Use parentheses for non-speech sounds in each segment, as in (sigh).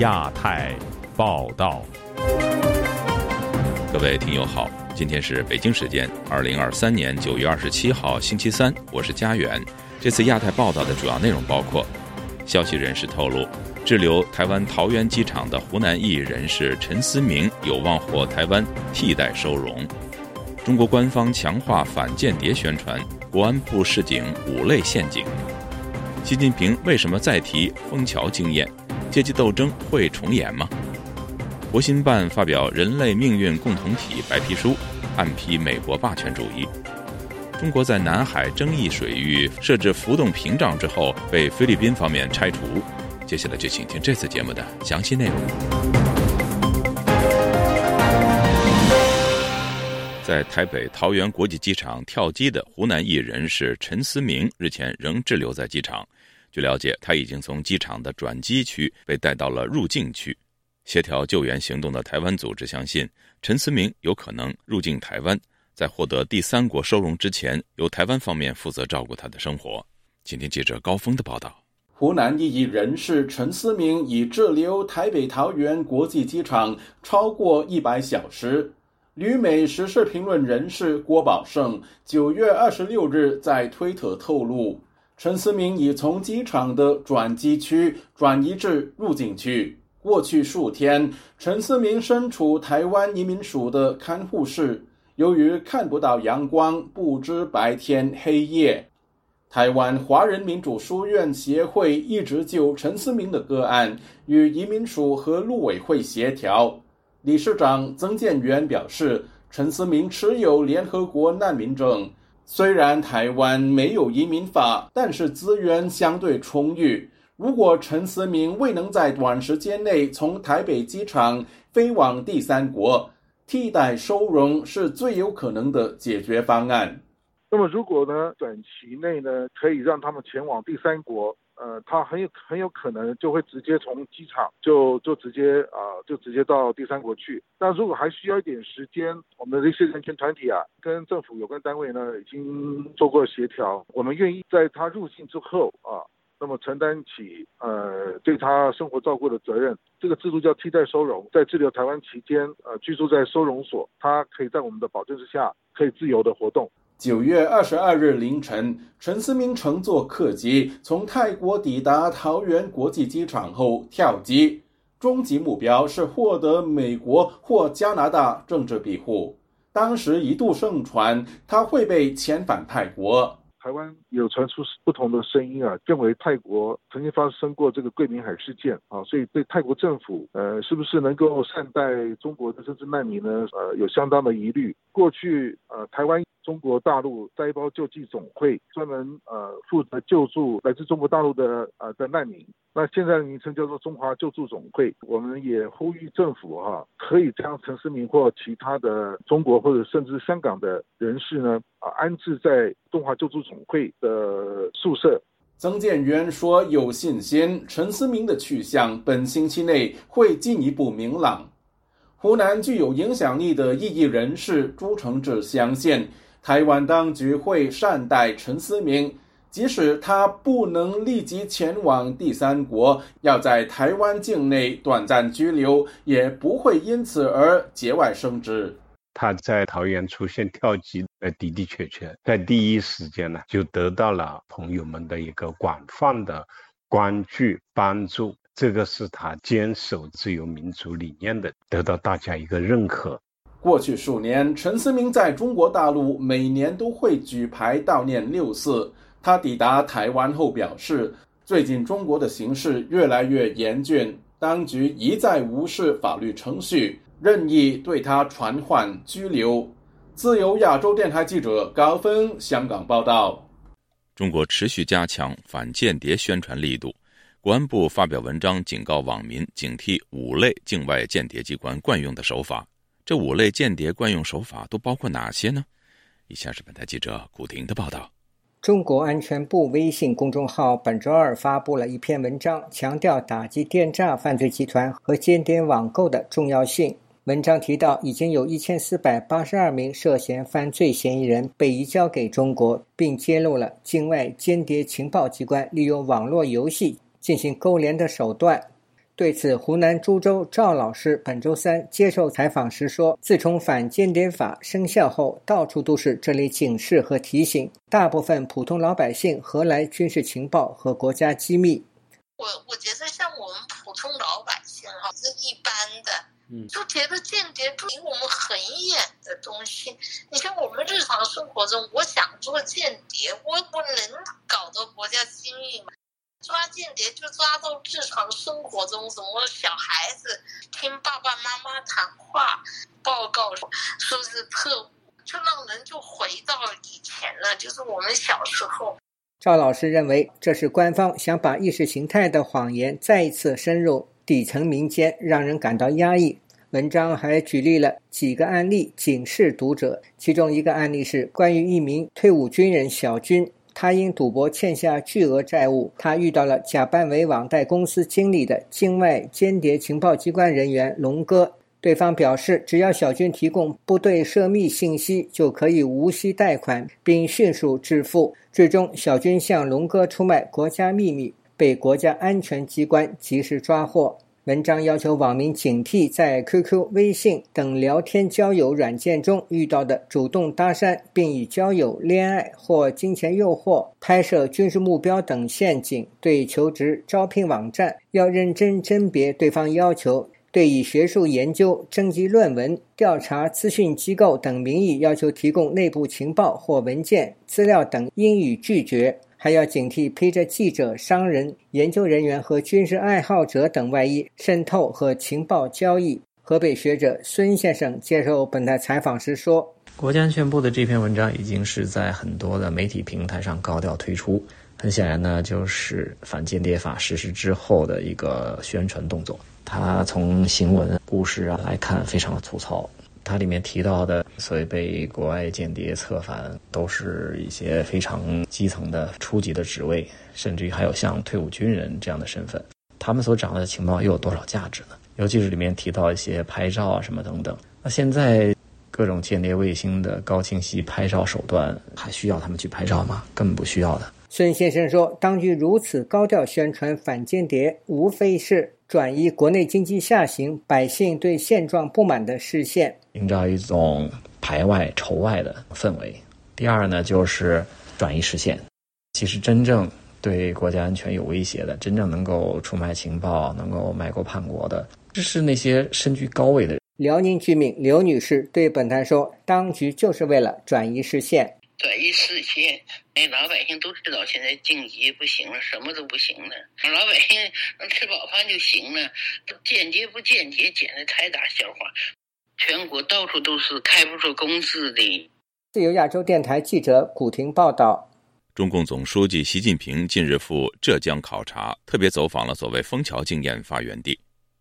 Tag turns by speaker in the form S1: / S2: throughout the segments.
S1: 亚太报道，
S2: 各位听友好，今天是北京时间二零二三年九月二十七号星期三，我是家远。这次亚太报道的主要内容包括：消息人士透露，滞留台湾桃园机场的湖南裔人士陈思明有望获台湾替代收容；中国官方强化反间谍宣传，国安部示警五类陷阱；习近平为什么再提枫桥经验？阶级斗争会重演吗？国新办发表《人类命运共同体白皮书》，暗批美国霸权主义。中国在南海争议水域设置浮动屏障之后，被菲律宾方面拆除。接下来就请听这次节目的详细内容。在台北桃园国际机场跳机的湖南艺人是陈思明，日前仍滞留在机场。据了解，他已经从机场的转机区被带到了入境区。协调救援行动的台湾组织相信，陈思明有可能入境台湾，在获得第三国收容之前，由台湾方面负责照顾他的生活。请听记者高峰的报道：
S3: 湖南异议人士陈思明已滞留台北桃园国际机场超过一百小时。旅美时事评论人士郭宝胜九月二十六日在推特透露。陈思明已从机场的转机区转移至入境区。过去数天，陈思明身处台湾移民署的看护室，由于看不到阳光，不知白天黑夜。台湾华人民主书院协会一直就陈思明的个案与移民署和陆委会协调。理事长曾建元表示，陈思明持有联合国难民证。虽然台湾没有移民法，但是资源相对充裕。如果陈思明未能在短时间内从台北机场飞往第三国，替代收容是最有可能的解决方案。
S4: 那么，如果呢，短期内呢，可以让他们前往第三国？呃，他很有很有可能就会直接从机场就就直接啊，就直接到第三国去。那如果还需要一点时间，我们的这些人权团体啊，跟政府有关单位呢，已经做过协调，我们愿意在他入境之后啊，那么承担起呃对他生活照顾的责任。这个制度叫替代收容，在滞留台湾期间，呃，居住在收容所，他可以在我们的保证之下，可以自由的活动。
S3: 九月二十二日凌晨，陈思明乘坐客机从泰国抵达桃园国际机场后跳机，终极目标是获得美国或加拿大政治庇护。当时一度盛传他会被遣返泰国。
S4: 台湾有传出不同的声音啊，认为泰国曾经发生过这个桂林海事件啊，所以对泰国政府呃是不是能够善待中国的政治难民呢？呃，有相当的疑虑。过去呃，台湾。中国大陆灾包救济总会专门呃负责救助来自中国大陆的呃的难民，那现在的名称叫做中华救助总会。我们也呼吁政府哈，可以将陈思明或其他的中国或者甚至香港的人士呢啊安置在中华救助总会的宿舍。
S3: 曾建元说有信心陈思明的去向本星期内会进一步明朗。湖南具有影响力的异议人士朱承志相信。台湾当局会善待陈思明，即使他不能立即前往第三国，要在台湾境内短暂居留，也不会因此而节外生枝。
S5: 他在桃园出现 (laughs) 跳机，呃，的的确确，在第一时间呢，就得到了朋友们的一个广泛的关注帮助。这个是他坚守自由民主理念的，得到大家一个认可。
S3: 过去数年，陈思明在中国大陆每年都会举牌悼念六四。他抵达台湾后表示，最近中国的形势越来越严峻，当局一再无视法律程序，任意对他传唤拘留。自由亚洲电台记者高峰香港报道：
S2: 中国持续加强反间谍宣传力度，国安部发表文章警告网民警惕五类境外间谍机关惯用的手法。这五类间谍惯用手法都包括哪些呢？以下是本台记者古婷的报道。
S6: 中国安全部微信公众号本周二发布了一篇文章，强调打击电诈犯罪集团和间谍网购的重要性。文章提到，已经有一千四百八十二名涉嫌犯罪嫌疑人被移交给中国，并揭露了境外间谍情报机关利用网络游戏进行勾连的手段。对此，湖南株洲赵老师本周三接受采访时说：“自从反间谍法生效后，到处都是这类警示和提醒，大部分普通老百姓何来军事情报和国家机密？”
S7: 我我觉得像我们普通老百姓哈，是一般的，嗯，就觉得间谍离我们很远的东西。你像我们日常生活中，我想做间谍，我我能搞到国家机密吗。抓间谍就抓到日常生活中，什么小孩子听爸爸妈妈谈话，报告说是特务，就让人就回到以前了，就是我们小时候。
S6: 赵老师认为，这是官方想把意识形态的谎言再一次深入底层民间，让人感到压抑。文章还举例了几个案例，警示读者。其中一个案例是关于一名退伍军人小军。他因赌博欠下巨额债务，他遇到了假扮为网贷公司经理的境外间谍情报机关人员龙哥。对方表示，只要小军提供部队涉密信息，就可以无息贷款，并迅速致富。最终，小军向龙哥出卖国家秘密，被国家安全机关及时抓获。文章要求网民警惕在 QQ、微信等聊天交友软件中遇到的主动搭讪，并以交友、恋爱或金钱诱惑、拍摄军事目标等陷阱；对求职招聘网站要认真甄别对方要求；对以学术研究、征集论文、调查资讯机构等名义要求提供内部情报或文件资料等，应予拒绝。还要警惕披着记者、商人、研究人员和军事爱好者等外衣渗透和情报交易。河北学者孙先生接受本台采访时说：“
S8: 国家安全部的这篇文章已经是在很多的媒体平台上高调推出，很显然呢，就是反间谍法实施之后的一个宣传动作。他从行文故事啊来看，非常的粗糙。”它里面提到的所谓被国外间谍策反，都是一些非常基层的初级的职位，甚至于还有像退伍军人这样的身份。他们所掌握的情报又有多少价值呢？尤其是里面提到一些拍照啊什么等等。那现在各种间谍卫星的高清晰拍照手段，还需要他们去拍照吗？根本不需要的。
S6: 孙先生说：“当局如此高调宣传反间谍，无非是转移国内经济下行、百姓对现状不满的视线。”
S8: 营造一种排外仇外的氛围。第二呢，就是转移视线。其实真正对国家安全有威胁的，真正能够出卖情报、能够卖国叛国的，这是那些身居高位的人。
S6: 辽宁居民刘女士对本台说：“当局就是为了转移视线。”
S9: 转移视线，那老百姓都知道现在经济不行了，什么都不行了，老百姓能吃饱饭就行了。间接不间接，简直太大笑话。全国到处都是开不出工资的。
S6: 自由亚洲电台记者古婷报道：
S2: 中共总书记习近平近日赴浙江考察，特别走访了所谓“枫桥经验”发源地。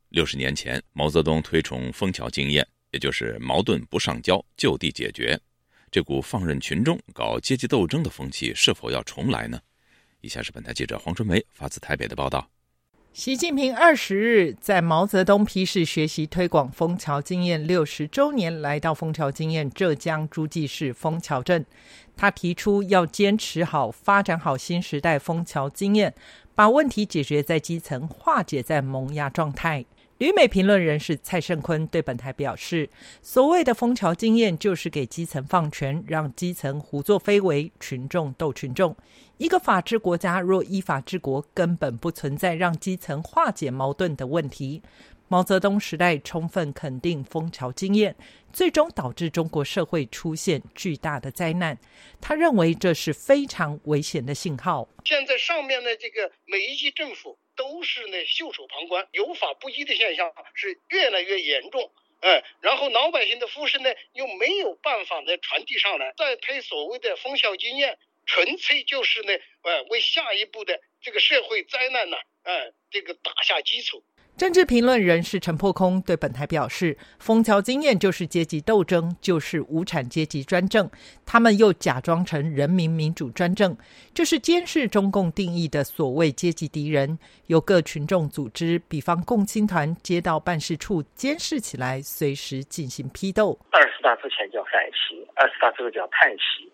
S2: 六十年前，毛泽东推崇枫桥经验，也就是矛盾不上交，就地解决。这股放任群众搞阶级斗争的风气是否要重来呢？以下是本台记者黄春梅发自台北的报道。
S10: 习近平二十日在毛泽东批示学习推广枫桥经验六十周年，来到枫桥经验浙江诸暨市枫桥镇。他提出要坚持好、发展好新时代枫桥经验，把问题解决在基层，化解在萌芽状态。旅美评论人士蔡胜坤对本台表示：“所谓的枫桥经验，就是给基层放权，让基层胡作非为，群众斗群众。一个法治国家若依法治国，根本不存在让基层化解矛盾的问题。”毛泽东时代充分肯定枫桥经验，最终导致中国社会出现巨大的灾难。他认为这是非常危险的信号。
S11: 现在上面的这个每一级政府。都是呢袖手旁观，有法不依的现象是越来越严重，哎，然后老百姓的呼声呢又没有办法呢传递上来，再推所谓的封校经验，纯粹就是呢，呃，为下一步的这个社会灾难呢，哎，这个打下基础。
S10: 政治评论人士陈破空对本台表示：“枫桥经验就是阶级斗争，就是无产阶级专政。他们又假装成人民民主专政，就是监视中共定义的所谓阶级敌人。由各群众组织，比方共青团、街道办事处监视起来，随时进行批斗。
S12: 二十大之前叫反袭，二十大之后叫探袭。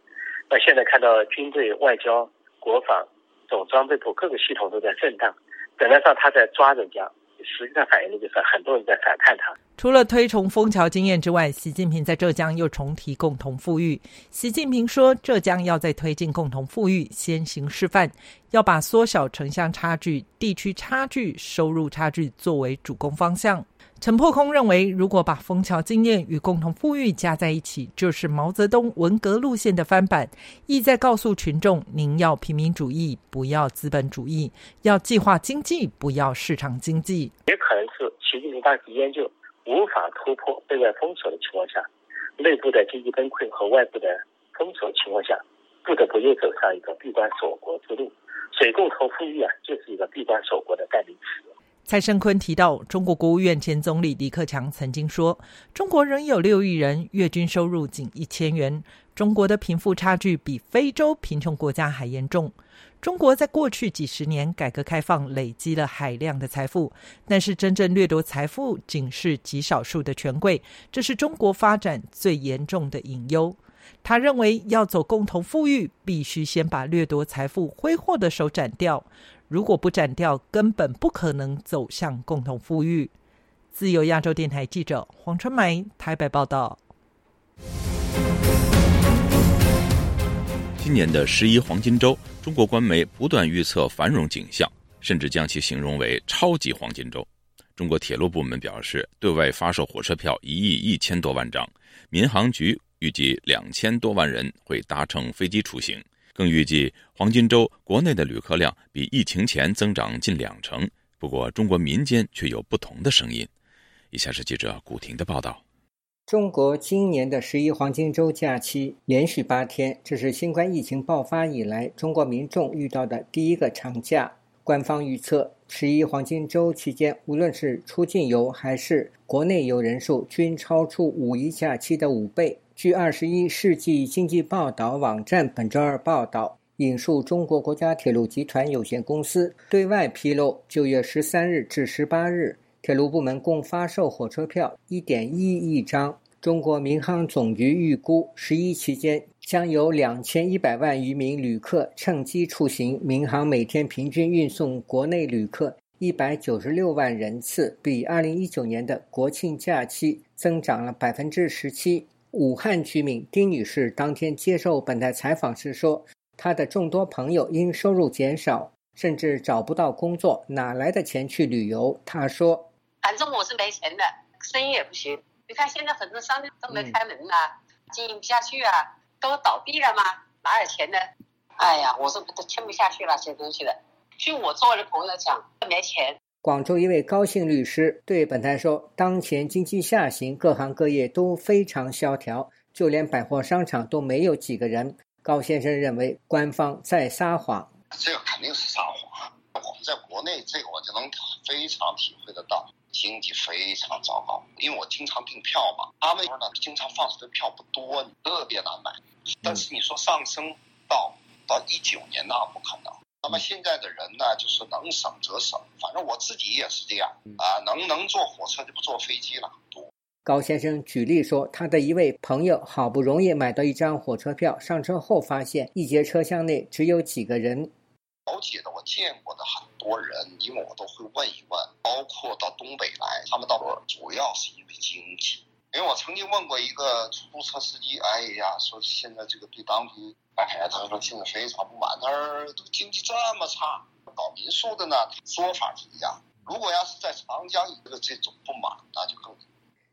S12: 那现在看到军队、外交、国防、总装备部各个系统都在震荡，本来上他在抓人家。”实际上反映的就是很多人在反叛他。
S10: 除了推崇枫桥经验之外，习近平在浙江又重提共同富裕。习近平说，浙江要在推进共同富裕先行示范，要把缩小城乡差距、地区差距、收入差距作为主攻方向。陈破空认为，如果把枫桥经验与共同富裕加在一起，就是毛泽东文革路线的翻版，意在告诉群众：您要平民主义，不要资本主义；要计划经济，不要市场经济。
S12: 也可能是习近平当时研究。无法突破对外封锁的情况下，内部的经济崩溃和外部的封锁情况下，不得不又走上一个闭关锁国之路。水共同富裕啊，就是一个闭关锁国的代名词。
S10: 蔡胜坤提到，中国国务院前总理李克强曾经说：“中国仍有六亿人月均收入仅一千元，中国的贫富差距比非洲贫穷国家还严重。”中国在过去几十年改革开放，累积了海量的财富，但是真正掠夺财富仅是极少数的权贵，这是中国发展最严重的隐忧。他认为，要走共同富裕，必须先把掠夺财富挥霍的手斩掉。如果不斩掉，根本不可能走向共同富裕。自由亚洲电台记者黄春梅台北报道。
S2: 今年的十一黄金周，中国官媒不断预测繁荣景象，甚至将其形容为超级黄金周。中国铁路部门表示，对外发售火车票一亿一千多万张，民航局预计两千多万人会搭乘飞机出行，更预计黄金周国内的旅客量比疫情前增长近两成。不过，中国民间却有不同的声音。以下是记者古婷的报道。
S6: 中国今年的十一黄金周假期连续八天，这是新冠疫情爆发以来中国民众遇到的第一个长假。官方预测，十一黄金周期间，无论是出境游还是国内游人数，均超出五一假期的五倍。据二十一世纪经济报道网站本周二报道，引述中国国家铁路集团有限公司对外披露，九月十三日至十八日。铁路部门共发售火车票一点一亿张。中国民航总局预估，十一期间将有两千一百万余名旅客乘机出行。民航每天平均运送国内旅客一百九十六万人次，比二零一九年的国庆假期增长了百分之十七。武汉居民丁女士当天接受本台采访时说：“她的众多朋友因收入减少，甚至找不到工作，哪来的钱去旅游？”她说。
S13: 反正我是没钱的，生意也不行。你看现在很多商店都没开门呐，经营不下去啊，都倒闭了吗？哪有钱呢？哎呀，我是都听不下去那些东西的。据我周围的朋友讲，没钱。
S6: 广州一位高姓律师对本台说：“当前经济下行，各行各业都非常萧条，就连百货商场都没有几个人。”高先生认为官方在撒谎。
S14: 这个肯定是撒谎。我们在国内，这个我就能非常体会得到。经济非常糟糕，因为我经常订票嘛，他们呢经常放出的票不多，特别难买。但是你说上升到到一九年那不可能。那么现在的人呢，就是能省则省，反正我自己也是这样啊，能能坐火车就不坐飞机了。
S6: 高先生举例说，他的一位朋友好不容易买到一张火车票，上车后发现一节车厢内只有几个人。
S14: 了解的我见过的很多人，因为我都会问一问，包括到东北来，他们到这主要是因为经济。因为我曾经问过一个出租车司机，哎呀，说现在这个对当地，哎呀，他说现在非常不满，他说经济这么差，搞民宿的呢，说法不一样。如果要是在长江一个这种不满，那就更。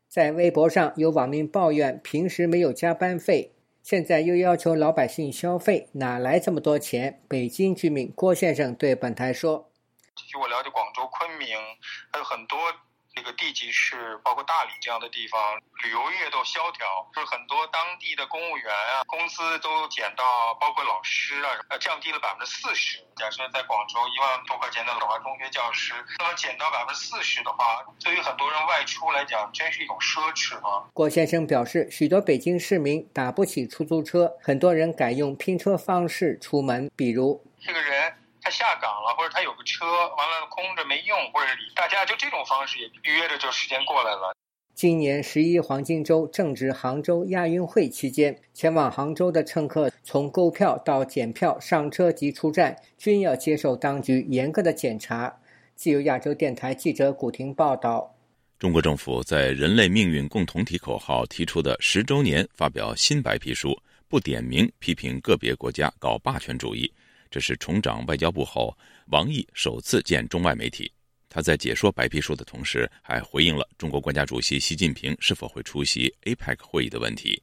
S6: 在微博上有网民抱怨，平时没有加班费。现在又要求老百姓消费，哪来这么多钱？北京居民郭先生对本台说：“
S15: 据我了解，广州、昆明还有很多。”这个地级市，包括大理这样的地方，旅游业都萧条，就是很多当地的公务员啊，工资都减到，包括老师啊，呃，降低了百分之四十。假设在广州一万多块钱的老华中学教师，那么减到百分之四十的话，对于很多人外出来讲，真是一种奢侈啊。
S6: 郭先生表示，许多北京市民打不起出租车，很多人改用拼车方式出门，比如
S15: 这个人。他下岗了，或者他有个车，完了空着没用，或者大家就这种方式也约着就时间过来了。
S6: 今年十一黄金周正值杭州亚运会期间，前往杭州的乘客从购票到检票、上车及出站，均要接受当局严格的检查。自由亚洲电台记者古婷报道。
S2: 中国政府在“人类命运共同体”口号提出的十周年发表新白皮书，不点名批评个别国家搞霸权主义。这是重掌外交部后，王毅首次见中外媒体。他在解说白皮书的同时，还回应了中国国家主席习近平是否会出席 APEC 会议的问题。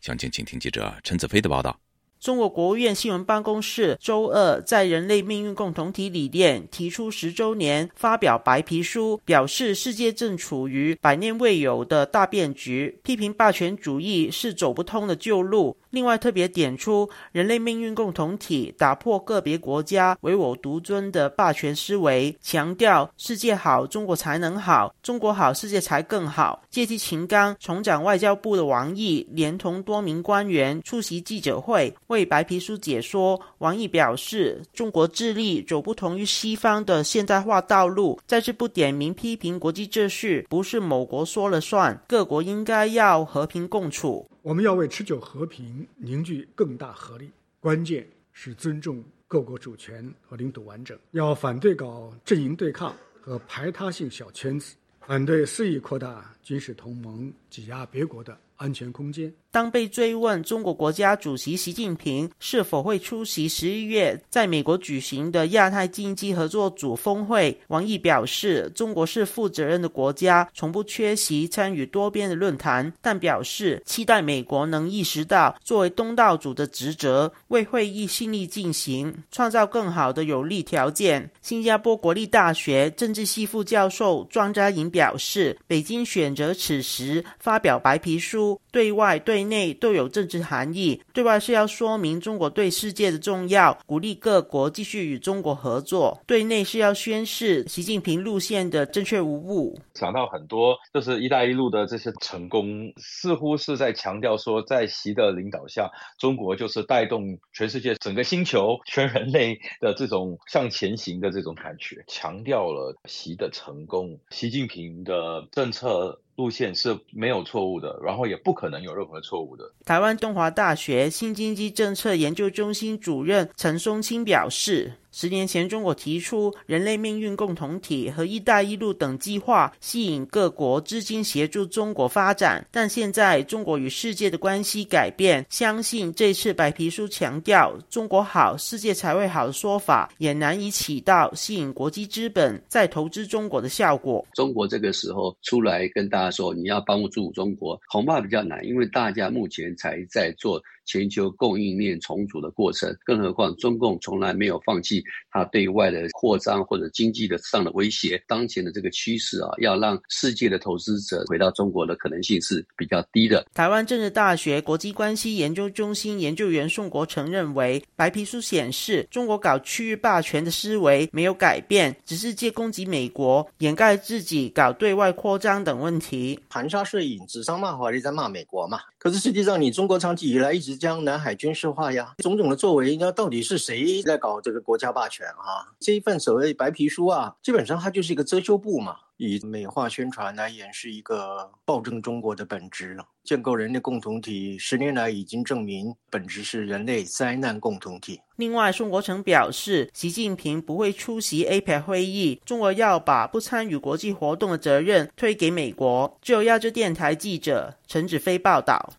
S2: 详情，请听记者陈子飞的报道。
S16: 中国国务院新闻办公室周二在“人类命运共同体”理念提出十周年发表白皮书，表示世界正处于百年未有的大变局，批评霸权主义是走不通的旧路。另外，特别点出“人类命运共同体”打破个别国家唯我独尊的霸权思维，强调世界好，中国才能好；中国好，世界才更好。借机秦刚，重掌外交部的王毅，连同多名官员出席记者会，为白皮书解说。王毅表示，中国致力走不同于西方的现代化道路，在这不点名批评国际秩序不是某国说了算，各国应该要和平共处。
S17: 我们要为持久和平凝聚更大合力，关键是尊重各国主权和领土完整。要反对搞阵营对抗和排他性小圈子，反对肆意扩大军事同盟，挤压别国的安全空间。
S16: 当被追问中国国家主席习近平是否会出席十一月在美国举行的亚太经济合作组峰会，王毅表示，中国是负责任的国家，从不缺席参与多边的论坛，但表示期待美国能意识到作为东道主的职责，为会议尽力进行，创造更好的有利条件。新加坡国立大学政治系副教授庄家颖表示，北京选择此时发表白皮书，对外对。内都有政治含义，对外是要说明中国对世界的重要，鼓励各国继续与中国合作；对内是要宣示习近平路线的正确无误。
S18: 想到很多就是“一带一路”的这些成功，似乎是在强调说，在习的领导下，中国就是带动全世界、整个星球、全人类的这种向前行的这种感觉，强调了习的成功，习近平的政策。路线是没有错误的，然后也不可能有任何错误的。
S16: 台湾东华大学新经济政策研究中心主任陈松青表示。十年前，中国提出人类命运共同体和“一带一路”等计划，吸引各国资金协助中国发展。但现在，中国与世界的关系改变，相信这次白皮书强调“中国好，世界才会好”的说法，也难以起到吸引国际资本再投资中国的效果。
S19: 中国这个时候出来跟大家说你要帮助中国，恐怕比较难，因为大家目前才在做。全球供应链重组的过程，更何况中共从来没有放弃它对外的扩张或者经济的上的威胁。当前的这个趋势啊，要让世界的投资者回到中国的可能性是比较低的。
S16: 台湾政治大学国际关系研究中心研究员宋国成认为，白皮书显示中国搞区域霸权的思维没有改变，只是借攻击美国掩盖自己搞对外扩张等问题，
S20: 含沙射影、指桑骂槐的在骂美国嘛。可是实际上，你中国长期以来一直将南海军事化呀，种种的作为，那到底是谁在搞这个国家霸权啊？这一份所谓白皮书啊，基本上它就是一个遮羞布嘛，以美化宣传来掩饰一个暴政中国的本质。建构人类共同体，十年来已经证明本质是人类灾难共同体。
S16: 另外，宋国成表示，习近平不会出席 APEC 会议，中国要把不参与国际活动的责任推给美国。就亚洲电台记者陈子飞报道。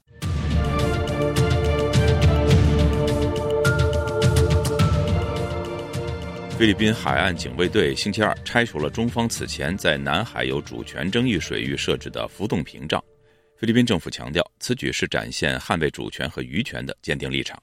S2: 菲律宾海岸警卫队星期二拆除了中方此前在南海有主权争议水域设置的浮动屏障。菲律宾政府强调，此举是展现捍卫主权和渔权的坚定立场。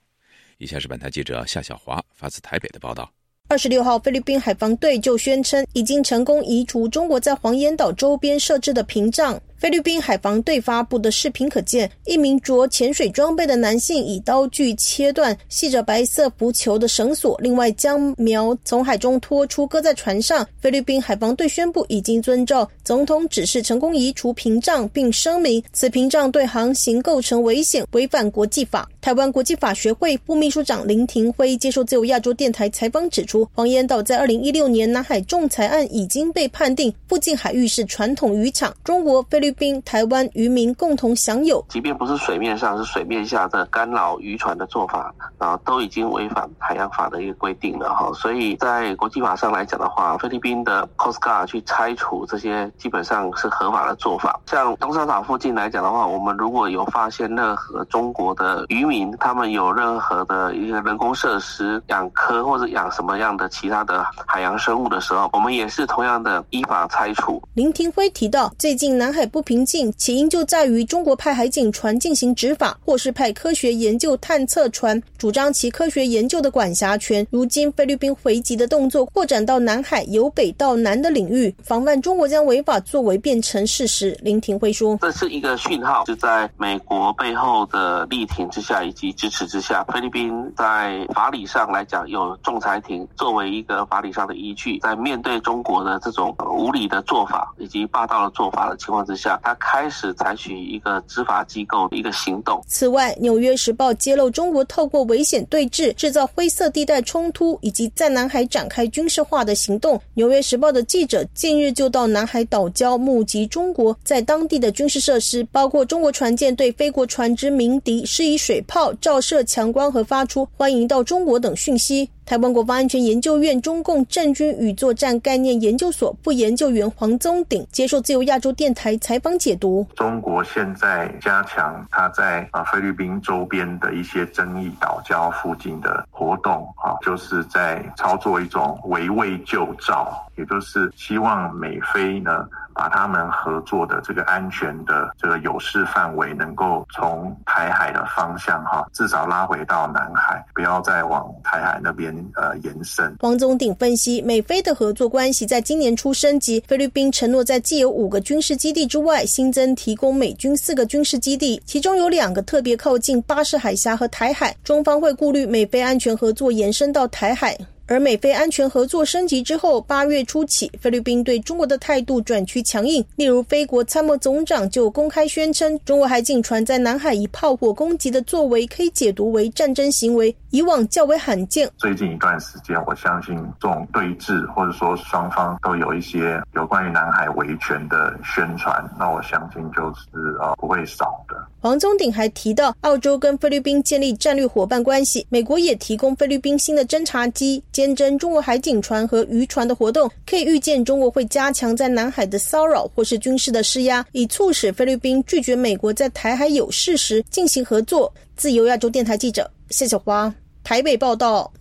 S2: 以下是本台记者夏小华发自台北的报道。
S21: 二十六号，菲律宾海防队就宣称，已经成功移除中国在黄岩岛周边设置的屏障。菲律宾海防队发布的视频可见，一名着潜水装备的男性以刀具切断系着白色浮球的绳索，另外将苗从海中拖出，搁在船上。菲律宾海防队宣布已经遵照总统指示，成功移除屏障，并声明此屏障对航行构成危险，违反国际法。台湾国际法学会副秘书长林廷辉接受自由亚洲电台采访指出，黄岩岛在二零一六年南海仲裁案已经被判定附近海域是传统渔场，中国菲律。宾、台湾渔民共同享有。
S22: 即便不是水面上，是水面下的干扰渔船的做法啊，都已经违反海洋法的一个规定了哈。所以在国际法上来讲的话，菲律宾的 Coast Guard 去拆除这些基本上是合法的做法。像东沙岛附近来讲的话，我们如果有发现任何中国的渔民，他们有任何的一个人工设施养科或者养什么样的其他的海洋生物的时候，我们也是同样的依法拆除。
S21: 林廷辉提到，最近南海不平静，起因就在于中国派海警船进行执法，或是派科学研究探测船，主张其科学研究的管辖权。如今菲律宾回击的动作扩展到南海由北到南的领域，防范中国将违法作为变成事实。林廷辉说：“
S22: 这是一个讯号，是在美国背后的力挺之下以及支持之下，菲律宾在法理上来讲有仲裁庭作为一个法理上的依据，在面对中国的这种无理的做法以及霸道的做法的情况之下，他开始采取一个执法机构的一个行动。
S21: 此外，《纽约时报》揭露中国透过危险对峙、制造灰色地带冲突以及在南海展开军事化的行动。《纽约时报》的记者近日就到南海岛礁目击中国在当地的军事设施，包括中国船舰对非国船只鸣笛、施以水炮、照射强光和发出欢迎到中国等讯息。台湾国防安全研究院中共战军与作战概念研究所副研究员黄宗鼎接受自由亚洲电台采访解读：
S23: 中国现在加强它在啊菲律宾周边的一些争议岛礁附近的活动啊，就是在操作一种围魏救赵，也就是希望美菲呢。把他们合作的这个安全的这个有事范围，能够从台海的方向哈，至少拉回到南海，不要再往台海那边呃延伸。
S21: 黄总鼎分析，美菲的合作关系在今年初升级，菲律宾承诺在既有五个军事基地之外，新增提供美军四个军事基地，其中有两个特别靠近巴士海峡和台海，中方会顾虑美菲安全合作延伸到台海。而美菲安全合作升级之后，八月初起，菲律宾对中国的态度转趋强硬。例如，菲国参谋总长就公开宣称，中国海警船在南海以炮火攻击的作为，可以解读为战争行为，以往较为罕见。
S23: 最近一段时间，我相信这种对峙，或者说双方都有一些有关于南海维权的宣传，那我相信就是呃不会少的。
S21: 黄宗鼎还提到，澳洲跟菲律宾建立战略伙伴关系，美国也提供菲律宾新的侦察机。监侦中国海警船和渔船的活动，可以预见中国会加强在南海的骚扰或是军事的施压，以促使菲律宾拒绝美国在台海有事时进行合作。自由亚洲电台记者谢小华台北报道。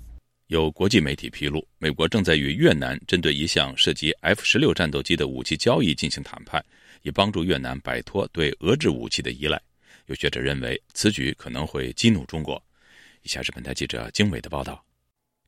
S2: 有国际媒体披露，美国正在与越南针对一项涉及 F 十六战斗机的武器交易进行谈判，以帮助越南摆脱对俄制武器的依赖。有学者认为，此举可能会激怒中国。以下是本台记者经纬的报道。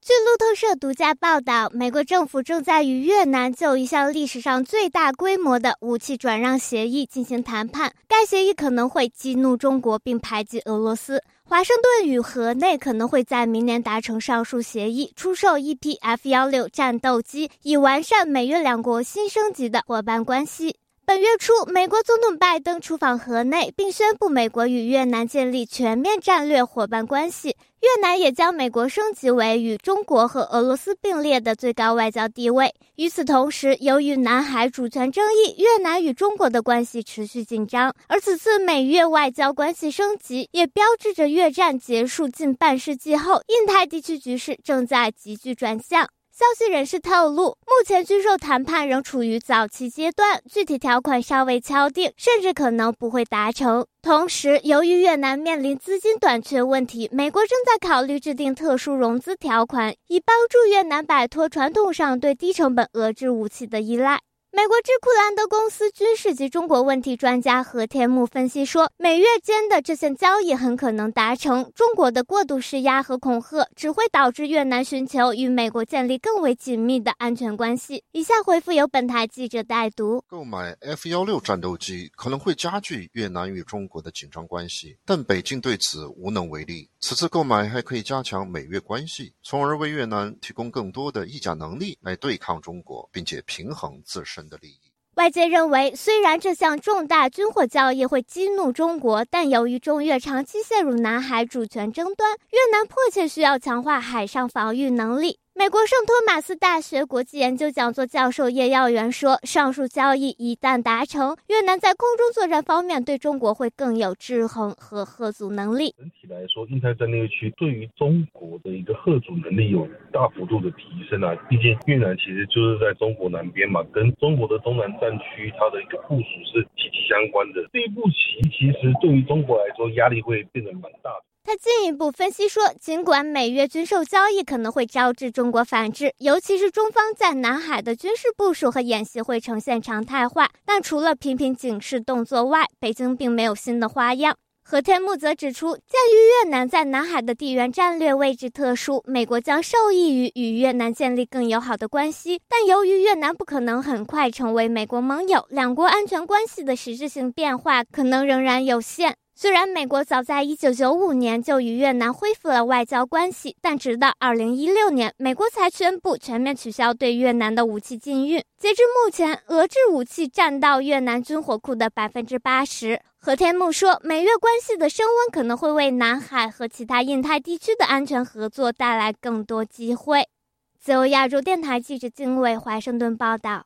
S24: 据路透社独家报道，美国政府正在与越南就一项历史上最大规模的武器转让协议进行谈判。该协议可能会激怒中国并排挤俄罗斯。华盛顿与河内可能会在明年达成上述协议，出售一批 F 幺六战斗机，以完善美越两国新升级的伙伴关系。本月初，美国总统拜登出访河内，并宣布美国与越南建立全面战略伙伴关系。越南也将美国升级为与中国和俄罗斯并列的最高外交地位。与此同时，由于南海主权争议，越南与中国的关系持续紧张。而此次美越外交关系升级，也标志着越战结束近半世纪后，印太地区局势正在急剧转向。消息人士透露，目前军售谈判仍处于早期阶段，具体条款尚未敲定，甚至可能不会达成。同时，由于越南面临资金短缺问题，美国正在考虑制定特殊融资条款，以帮助越南摆脱传统上对低成本俄制武器的依赖。美国智库兰德公司军事及中国问题专家何天木分析说，美越间的这项交易很可能达成。中国的过度施压和恐吓只会导致越南寻求与美国建立更为紧密的安全关系。以下回复由本台记者代读：
S25: 购买 F 幺六战斗机可能会加剧越南与中国的紧张关系，但北京对此无能为力。此次购买还可以加强美越关系，从而为越南提供更多的议价能力来对抗中国，并且平衡自身。的利。
S24: 外界认为，虽然这项重大军火交易会激怒中国，但由于中越长期陷入南海主权争端，越南迫切需要强化海上防御能力。美国圣托马斯大学国际研究讲座教授叶耀元说：“上述交易一旦达成，越南在空中作战方面对中国会更有制衡和核阻能力。
S26: 整体来说，印太战略区对于中国的一个核阻能力有大幅度的提升啊！毕竟越南其实就是在中国南边嘛，跟中国的东南战区它的一个部署是息息相关的。这一步棋其实对于中国来说压力会变得蛮大的。”
S24: 他进一步分析说，尽管美越军售交易可能会招致中国反制，尤其是中方在南海的军事部署和演习会呈现常态化，但除了频频警示动作外，北京并没有新的花样。何天木则指出，鉴于越南在南海的地缘战略位置特殊，美国将受益于与越南建立更友好的关系，但由于越南不可能很快成为美国盟友，两国安全关系的实质性变化可能仍然有限。虽然美国早在1995年就与越南恢复了外交关系，但直到2016年，美国才宣布全面取消对越南的武器禁运。截至目前，俄制武器占到越南军火库的百分之八十。何天木说，美越关系的升温可能会为南海和其他印太地区的安全合作带来更多机会。自由亚洲电台记者金伟华盛顿报道。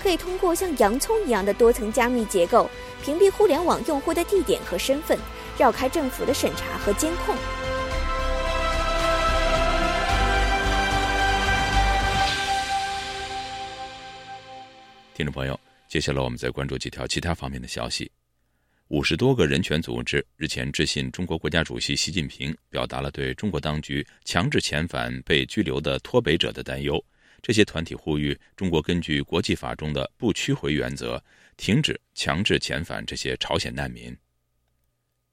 S27: 可以通过像洋葱一样的多层加密结构，屏蔽互联网用户的地点和身份，绕开政府的审查和监控。
S2: 听众朋友，接下来我们再关注几条其他方面的消息。五十多个人权组织日前致信中国国家主席习近平，表达了对中国当局强制遣返被拘留的脱北者的担忧。这些团体呼吁中国根据国际法中的不屈回原则，停止强制遣返这些朝鲜难民。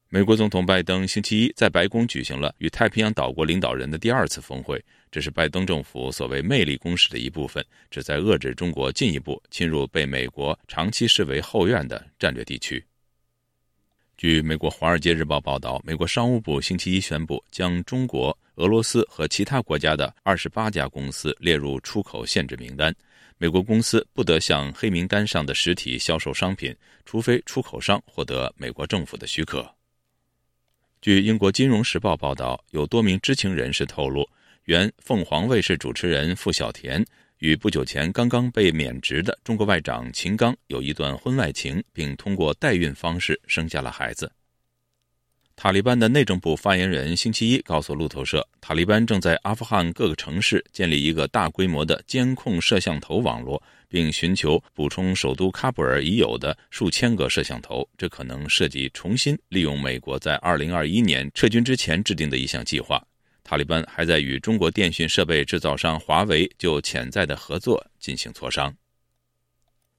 S2: 美国总统拜登星期一在白宫举行了与太平洋岛国领导人的第二次峰会，这是拜登政府所谓“魅力攻势”的一部分，旨在遏制中国进一步侵入被美国长期视为后院的战略地区。据美国《华尔街日报》报道，美国商务部星期一宣布，将中国、俄罗斯和其他国家的二十八家公司列入出口限制名单。美国公司不得向黑名单上的实体销售商品，除非出口商获得美国政府的许可。据英国《金融时报》报道，有多名知情人士透露，原凤凰卫视主持人傅小田。与不久前刚刚被免职的中国外长秦刚有一段婚外情，并通过代孕方式生下了孩子。塔利班的内政部发言人星期一告诉路透社，塔利班正在阿富汗各个城市建立一个大规模的监控摄像头网络，并寻求补充首都喀布尔已有的数千个摄像头。这可能涉及重新利用美国在2021年撤军之前制定的一项计划。塔利班还在与中国电讯设备制造商华为就潜在的合作进行磋商。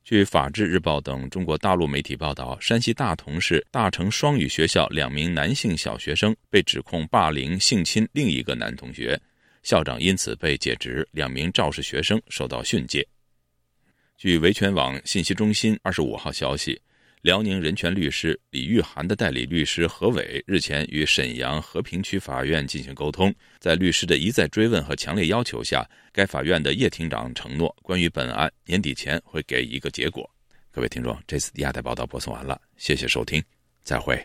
S2: 据《法制日报》等中国大陆媒体报道，山西大同市大成双语学校两名男性小学生被指控霸凌性侵另一个男同学，校长因此被解职，两名肇事学生受到训诫。据维权网信息中心二十五号消息。辽宁人权律师李玉涵的代理律师何伟日前与沈阳和平区法院进行沟通，在律师的一再追问和强烈要求下，该法院的叶庭长承诺，关于本案年底前会给一个结果。各位听众，这次的亚太报道播送完了，谢谢收听，再会。